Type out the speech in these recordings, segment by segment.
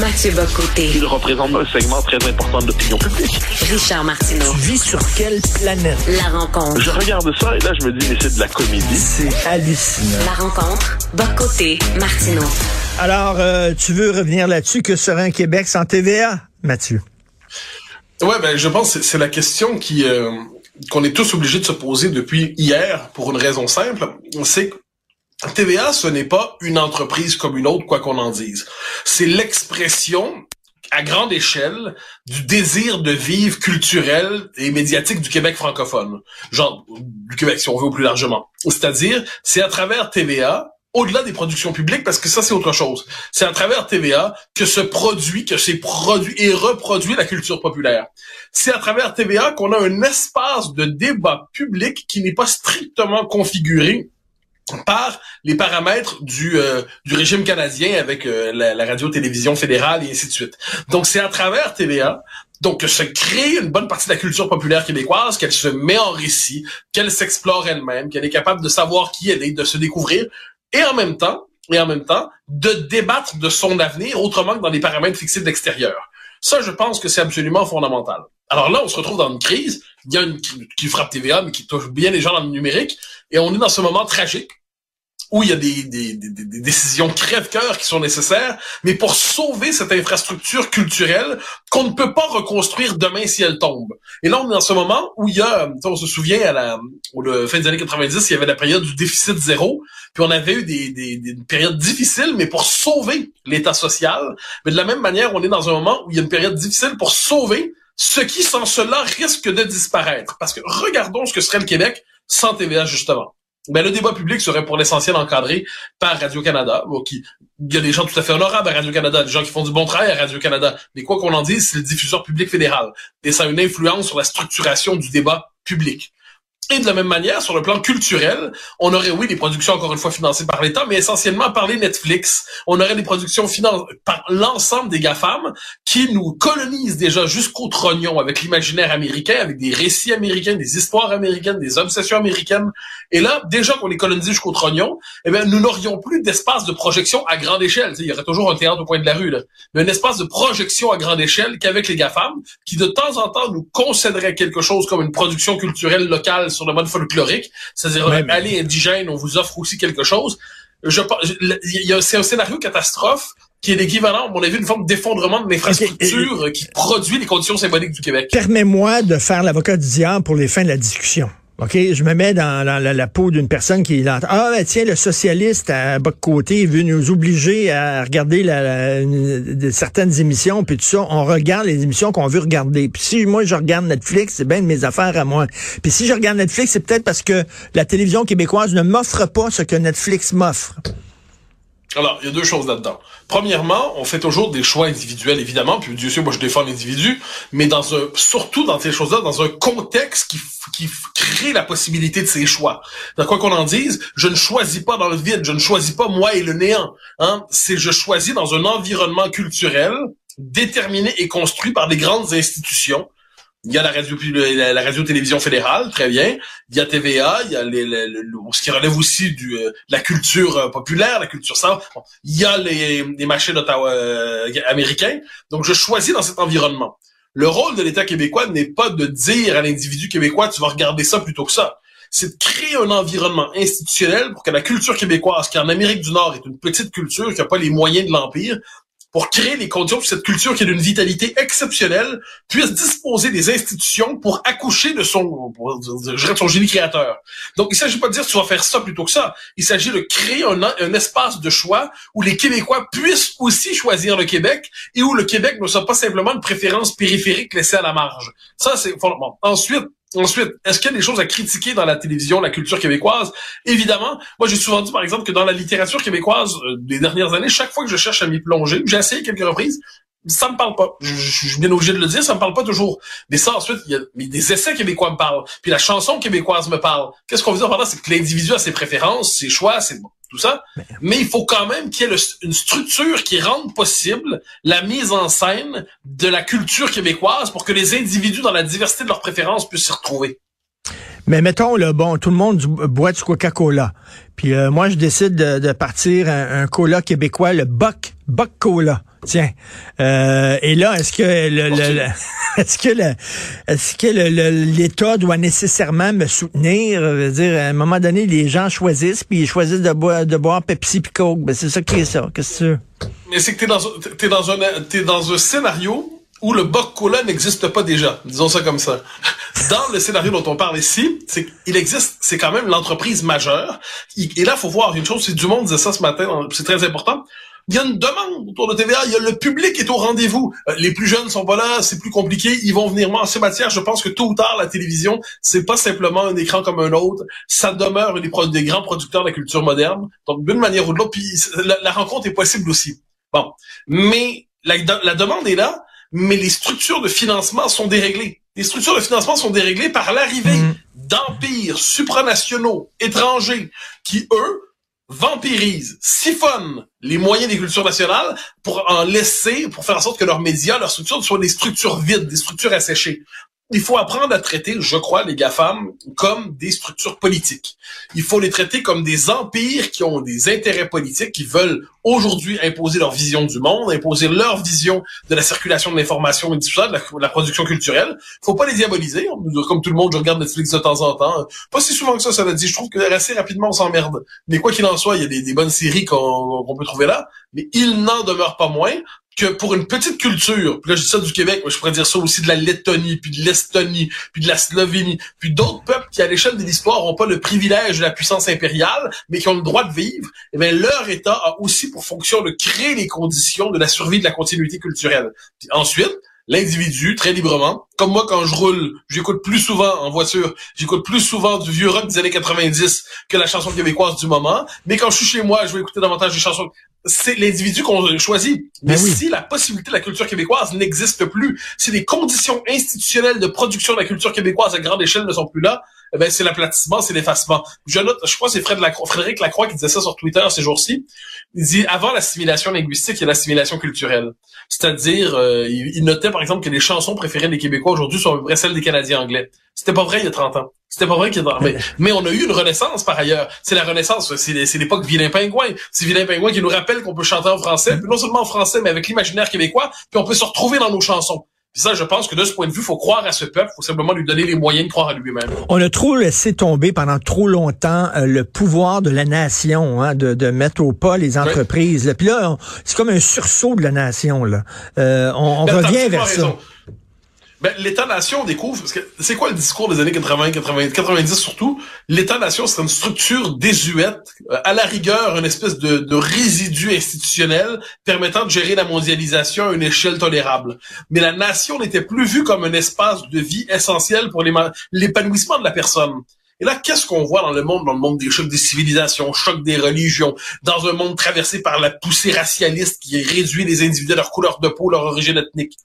Mathieu Bocoté. Il représente un segment très important de l'opinion publique. Richard Martineau. Tu vis sur quelle planète? La rencontre. Je regarde ça et là, je me dis, mais c'est de la comédie. C'est hallucinant. La rencontre. Bocoté. Martineau. Alors, euh, tu veux revenir là-dessus? Que serait un Québec sans TVA, Mathieu? Ouais, ben, je pense que c'est la question qui euh, qu'on est tous obligés de se poser depuis hier pour une raison simple. C'est que TVA, ce n'est pas une entreprise comme une autre, quoi qu'on en dise. C'est l'expression à grande échelle du désir de vivre culturel et médiatique du Québec francophone. Genre, du Québec, si on veut, plus largement. C'est-à-dire, c'est à travers TVA, au-delà des productions publiques, parce que ça, c'est autre chose. C'est à travers TVA que se produit, que c'est produit et reproduit la culture populaire. C'est à travers TVA qu'on a un espace de débat public qui n'est pas strictement configuré par les paramètres du, euh, du régime canadien avec euh, la, radio-télévision fédérale et ainsi de suite. Donc c'est à travers TVA donc que se crée une bonne partie de la culture populaire québécoise, qu'elle se met en récit, qu'elle s'explore elle-même, qu'elle est capable de savoir qui elle est, de se découvrir, et en même temps, et en même temps, de débattre de son avenir autrement que dans les paramètres fixés de l'extérieur. Ça, je pense que c'est absolument fondamental. Alors là, on se retrouve dans une crise, il y a une qui frappe TVA, mais qui touche bien les gens dans le numérique, et on est dans ce moment tragique où il y a des, des, des, des décisions crève-cœur qui sont nécessaires, mais pour sauver cette infrastructure culturelle qu'on ne peut pas reconstruire demain si elle tombe. Et là, on est dans ce moment où il y a, on se souvient, à la au fin des années 90, il y avait la période du déficit zéro, puis on avait eu des, des, des périodes difficiles, mais pour sauver l'État social. Mais de la même manière, on est dans un moment où il y a une période difficile pour sauver ce qui, sans cela, risque de disparaître. Parce que regardons ce que serait le Québec sans TVA, justement ben, le débat public serait pour l'essentiel encadré par Radio-Canada. Il y a des gens tout à fait honorables à Radio-Canada, des gens qui font du bon travail à Radio-Canada. Mais quoi qu'on en dise, c'est le diffuseur public fédéral. Et ça a une influence sur la structuration du débat public. Et de la même manière, sur le plan culturel, on aurait, oui, des productions encore une fois financées par l'État, mais essentiellement par les Netflix. On aurait des productions financées par l'ensemble des GAFAM qui nous colonisent déjà jusqu'au trognon avec l'imaginaire américain, avec des récits américains, des histoires américaines, des obsessions américaines. Et là, déjà qu'on est colonisé jusqu'au trognon, eh bien, nous n'aurions plus d'espace de projection à grande échelle. il y aurait toujours un théâtre au coin de la rue, là. mais un espace de projection à grande échelle qu'avec les GAFAM, qui de temps en temps nous concéderait quelque chose comme une production culturelle locale sur le mode folklorique, c'est-à-dire ouais, aller indigène, on vous offre aussi quelque chose. Je, il y a, c'est un scénario catastrophe qui est l'équivalent, à mon avis, une forme d'effondrement de l'infrastructure qui produit les conditions symboliques du Québec. Permets-moi de faire l'avocat du diable pour les fins de la discussion. OK, je me mets dans, la, peau d'une personne qui là. Ah, ben, tiens, le socialiste à bas de côté veut nous obliger à regarder la, la une, certaines émissions, puis tout ça. On regarde les émissions qu'on veut regarder. Puis si moi, je regarde Netflix, c'est bien de mes affaires à moi. Puis si je regarde Netflix, c'est peut-être parce que la télévision québécoise ne m'offre pas ce que Netflix m'offre. Alors, il y a deux choses là-dedans. Premièrement, on fait toujours des choix individuels, évidemment, puis Dieu sait, moi je défends l'individu, mais dans un, surtout dans ces choses-là, dans un contexte qui, qui crée la possibilité de ces choix. Dans quoi qu'on en dise, je ne choisis pas dans le vide, je ne choisis pas moi et le néant. Hein? C'est je choisis dans un environnement culturel déterminé et construit par des grandes institutions il y a la radio, la, radio-télévision fédérale, très bien. Il y a TVA, il y a les, ce qui relève aussi du, euh, de la culture euh, populaire, la culture savante. Bon, il y a les, les marchés d'Ottawa euh, américains. Donc, je choisis dans cet environnement. Le rôle de l'État québécois n'est pas de dire à l'individu québécois, tu vas regarder ça plutôt que ça. C'est de créer un environnement institutionnel pour que la culture québécoise, qui en Amérique du Nord est une petite culture, qui n'a pas les moyens de l'Empire, pour créer les conditions pour cette culture qui est d'une vitalité exceptionnelle puisse disposer des institutions pour accoucher de son, son génie créateur. Donc, il s'agit pas de dire tu vas faire ça plutôt que ça. Il s'agit de créer un, un espace de choix où les Québécois puissent aussi choisir le Québec et où le Québec ne soit pas simplement une préférence périphérique laissée à la marge. Ça, c'est. Ensuite, Ensuite, est-ce qu'il y a des choses à critiquer dans la télévision, la culture québécoise? Évidemment. Moi, j'ai souvent dit, par exemple, que dans la littérature québécoise euh, des dernières années, chaque fois que je cherche à m'y plonger, j'ai essayé quelques reprises, ça me parle pas. Je, suis bien obligé de le dire, ça me parle pas toujours. Mais ça, ensuite, il y a des essais québécois me parlent. Puis la chanson québécoise me parle. Qu'est-ce qu'on veut dire par là? C'est que l'individu a ses préférences, ses choix, c'est tout ça. Mais il faut quand même qu'il y ait une structure qui rende possible la mise en scène de la culture québécoise pour que les individus, dans la diversité de leurs préférences, puissent s'y retrouver. Mais mettons, là, bon, tout le monde boit du Coca-Cola. Puis euh, moi, je décide de, partir un, cola québécois, le Buck, Buck Cola. Tiens. Euh, et là, est-ce que le, est-ce que le, est-ce que l'État doit nécessairement me soutenir? Je veux dire, à un moment donné, les gens choisissent, puis ils choisissent de boire, de boire Pepsi puis Coke. Ben, c'est ça qui est ça. Qu'est-ce que tu Mais c'est que t'es dans, t'es dans un, t'es dans un scénario où le Cola n'existe pas déjà. Disons ça comme ça. Dans le scénario dont on parle ici, c'est il existe, c'est quand même l'entreprise majeure. Et là, faut voir une chose, si du monde disait ça ce matin, c'est très important. Il y a une demande autour de TVA. Il y a le public est au rendez-vous. Euh, les plus jeunes sont pas là, c'est plus compliqué. Ils vont venir en ces matières. Je pense que tôt ou tard, la télévision, c'est pas simplement un écran comme un autre. Ça demeure des, des grands producteurs de la culture moderne. Donc, d'une manière ou de l'autre, puis la, rencontre est possible aussi. Bon, mais la, la demande est là, mais les structures de financement sont déréglées. Les structures de financement sont déréglées par l'arrivée mmh. d'empires supranationaux étrangers qui, eux, vampirisent, siphonnent les moyens des cultures nationales pour en laisser, pour faire en sorte que leurs médias, leurs structures soient des structures vides, des structures asséchées il faut apprendre à traiter, je crois, les GAFAM comme des structures politiques. Il faut les traiter comme des empires qui ont des intérêts politiques, qui veulent aujourd'hui imposer leur vision du monde, imposer leur vision de la circulation de l'information et de la, production culturelle. Faut pas les diaboliser. Comme tout le monde, je regarde Netflix de temps en temps. Pas si souvent que ça, ça veut dire. Je trouve que assez rapidement, on s'emmerde. Mais quoi qu'il en soit, il y a des, bonnes séries qu'on peut trouver là. Mais il n'en demeure pas moins que pour une petite culture, puis là je dis ça du Québec, mais je pourrais dire ça aussi de la Lettonie, puis de l'Estonie, puis de la Slovénie, puis d'autres peuples qui à l'échelle de l'histoire n'ont pas le privilège de la puissance impériale, mais qui ont le droit de vivre, eh bien leur État a aussi pour fonction de créer les conditions de la survie de la continuité culturelle. Puis ensuite, l'individu très librement. Comme moi, quand je roule, j'écoute plus souvent en voiture, j'écoute plus souvent du vieux rock des années 90 que la chanson québécoise du moment. Mais quand je suis chez moi, je vais écouter davantage des chansons c'est l'individu qu'on choisit. Mais ben si la possibilité de la culture québécoise n'existe plus, si les conditions institutionnelles de production de la culture québécoise à grande échelle ne sont plus là, ben c'est l'aplatissement, c'est l'effacement. Je note, je crois que c'est Frédéric Lacroix qui disait ça sur Twitter ces jours-ci. Il dit avant l'assimilation linguistique, il y a l'assimilation culturelle. C'est-à-dire, euh, il, notait par exemple que les chansons préférées des Québécois aujourd'hui sont à peu près celles des Canadiens anglais. C'était pas vrai il y a 30 ans. C'était pas vrai qu'il y a mais, mais on a eu une renaissance par ailleurs. C'est la renaissance, c'est l'époque Vilain Pingouin. C'est Vilain Pingouin qui nous rappelle qu'on peut chanter en français, puis non seulement en français, mais avec l'imaginaire québécois, puis on peut se retrouver dans nos chansons. Puis ça, je pense que de ce point de vue, il faut croire à ce peuple, il faut simplement lui donner les moyens de croire à lui-même. On a trop laissé tomber pendant trop longtemps euh, le pouvoir de la nation, hein, de, de mettre au pas les entreprises. Puis là, c'est comme un sursaut de la nation. Là. Euh, on, ben, revient vers ça. Ben, l'État-nation découvre, parce que c'est quoi le discours des années 80, 80 90 surtout? L'État-nation, c'est une structure désuète, euh, à la rigueur, une espèce de, de, résidu institutionnel permettant de gérer la mondialisation à une échelle tolérable. Mais la nation n'était plus vue comme un espace de vie essentiel pour l'épanouissement de la personne. Et là, qu'est-ce qu'on voit dans le monde, dans le monde des chocs des civilisations, chocs des religions, dans un monde traversé par la poussée racialiste qui réduit les individus à leur couleur de peau, leur origine ethnique?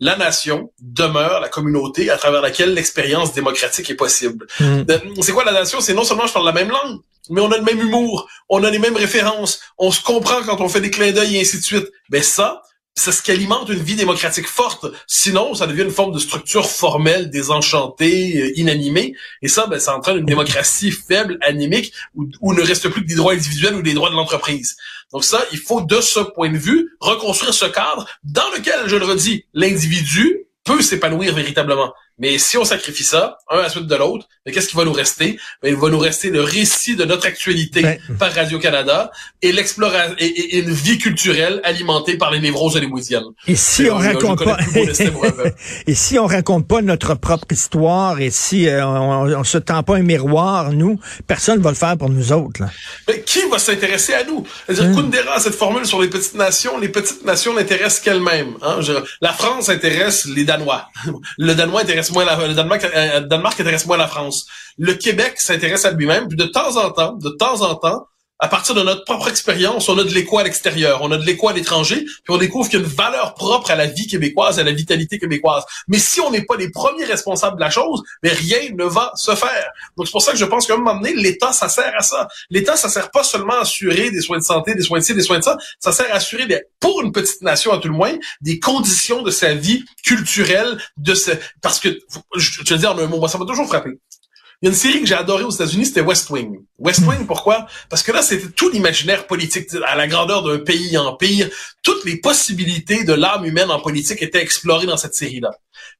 La nation demeure la communauté à travers laquelle l'expérience démocratique est possible. Mm. C'est quoi la nation? C'est non seulement je parle la même langue, mais on a le même humour, on a les mêmes références, on se comprend quand on fait des clins d'œil et ainsi de suite. Mais ça, c'est ce qui alimente une vie démocratique forte. Sinon, ça devient une forme de structure formelle, désenchantée, euh, inanimée. Et ça, ben, ça entraîne une démocratie faible, anémique, où, où ne reste plus que des droits individuels ou des droits de l'entreprise. Donc ça, il faut de ce point de vue reconstruire ce cadre dans lequel, je le redis, l'individu peut s'épanouir véritablement. Mais si on sacrifie ça, un à la suite de l'autre, mais qu'est-ce qui va nous rester? Ben, il va nous rester le récit de notre actualité Ben. par Radio-Canada et l'exploration et, une vie culturelle alimentée par les névroses hollywoodiennes. Et si C'est- on raconte pas, peuple. et si on raconte pas notre propre histoire, et si euh, on, on se tend pas un miroir, nous, personne va le faire pour nous autres. Là. Mais qui va s'intéresser à nous? C'est-à-dire, Kundera a cette formule sur les petites nations. Les petites nations n'intéressent qu'elles-mêmes. Hein? La France intéresse les Danois. Le Danois intéresse la, le Danemark, euh, Danemark intéresse moins la France. Le Québec s'intéresse à lui-même. Puis de temps en temps, de temps en temps, à partir de notre propre expérience, on a de l'écho à l'extérieur, on a de l'écho à l'étranger, puis on découvre qu'il y a une valeur propre à la vie québécoise, à la vitalité québécoise. Mais si on n'est pas les premiers responsables de la chose, mais rien ne va se faire. Donc c'est pour ça que je pense qu'à un moment donné, l'État, ça sert à ça. L'État, ça sert pas seulement à assurer des soins de santé, des soins de ci, des soins de ça, ça sert à assurer, des, pour une petite nation à tout le moins, des conditions de sa vie culturelle, de ce, parce que, je, te dis en un mot, moi, ça m'a toujours frappé. Il y a une série que j'ai adorée aux États-Unis, c'était West Wing. West Wing, pourquoi? Parce que là, c'était tout l'imaginaire politique, à la grandeur d'un pays empire. Toutes les possibilités de l'âme humaine en politique étaient explorées dans cette série-là.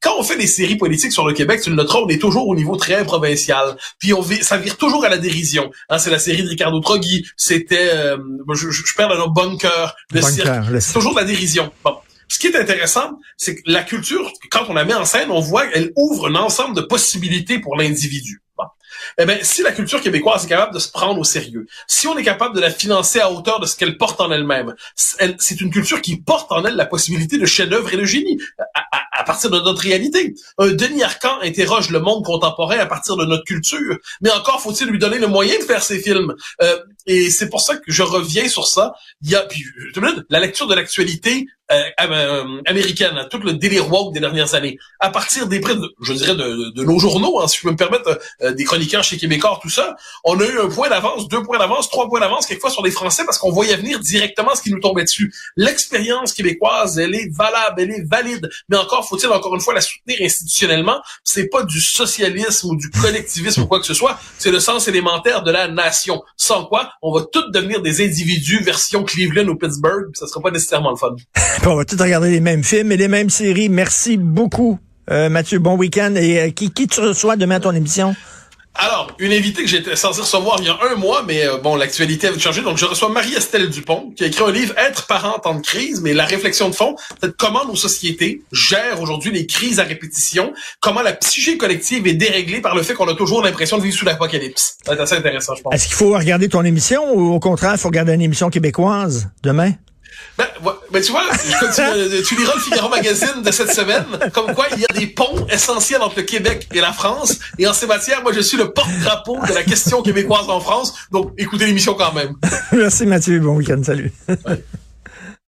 Quand on fait des séries politiques sur le Québec, tu le noteras, on est toujours au niveau très provincial. Puis on ça vire toujours à la dérision. Hein, c'est la série de Ricardo Troggi, c'était, euh, je, je, je perds le nom, Bunker, le Bunker, cirque. le C'est toujours de la dérision. Bon. Ce qui est intéressant, c'est que la culture, quand on la met en scène, on voit qu'elle ouvre un ensemble de possibilités pour l'individu. Eh bien, si la culture québécoise est capable de se prendre au sérieux, si on est capable de la financer à hauteur de ce qu'elle porte en elle-même, c'est une culture qui porte en elle la possibilité de chef-d'œuvre et de génie à, à- à partir de notre réalité. Denis Arcand interroge le monde contemporain à partir de notre culture, mais encore faut-il lui donner le moyen de faire ses films. Euh, et c'est pour ça que je reviens sur ça. Il y a puis la lecture de l'actualité euh, euh, américaine, hein, tout le délire woke des dernières années, à partir des prix, de, je dirais, de, de nos journaux, hein, si je peux me permettre, euh, des chroniqueurs chez Québécois, tout ça, on a eu un point d'avance, deux points d'avance, trois points d'avance, quelquefois sur les Français, parce qu'on voyait venir directement ce qui nous tombait dessus. L'expérience québécoise, elle est valable, elle est valide, mais encore faut-il encore une fois la soutenir institutionnellement. C'est pas du socialisme ou du collectivisme ou quoi que ce soit, c'est le sens élémentaire de la nation. Sans quoi, on va tous devenir des individus version Cleveland ou Pittsburgh, ça sera pas nécessairement le fun. Puis on va tous regarder les mêmes films et les mêmes séries. Merci beaucoup, euh, Mathieu. Bon week-end. Et euh, qui, qui tu reçois demain à ton émission? Alors, une invitée que j'étais censé recevoir il y a un mois, mais euh, bon, l'actualité avait changé. Donc, je reçois Marie-Estelle Dupont, qui a écrit un livre Être parent en temps de crise, mais la réflexion de fond, c'est comment nos sociétés gèrent aujourd'hui les crises à répétition, comment la psyché collective est déréglée par le fait qu'on a toujours l'impression de vivre sous l'apocalypse. Être assez intéressant, je pense. Est-ce qu'il faut regarder ton émission ou au contraire, il faut regarder une émission québécoise demain? Ben, ouais, ben, tu vois, continue, tu liras le Figaro Magazine de cette semaine, comme quoi il y a des ponts essentiels entre le Québec et la France, et en ces matières, moi je suis le porte-drapeau de la question québécoise en France, donc écoutez l'émission quand même. Merci Mathieu. Bon week-end. Salut. Ouais.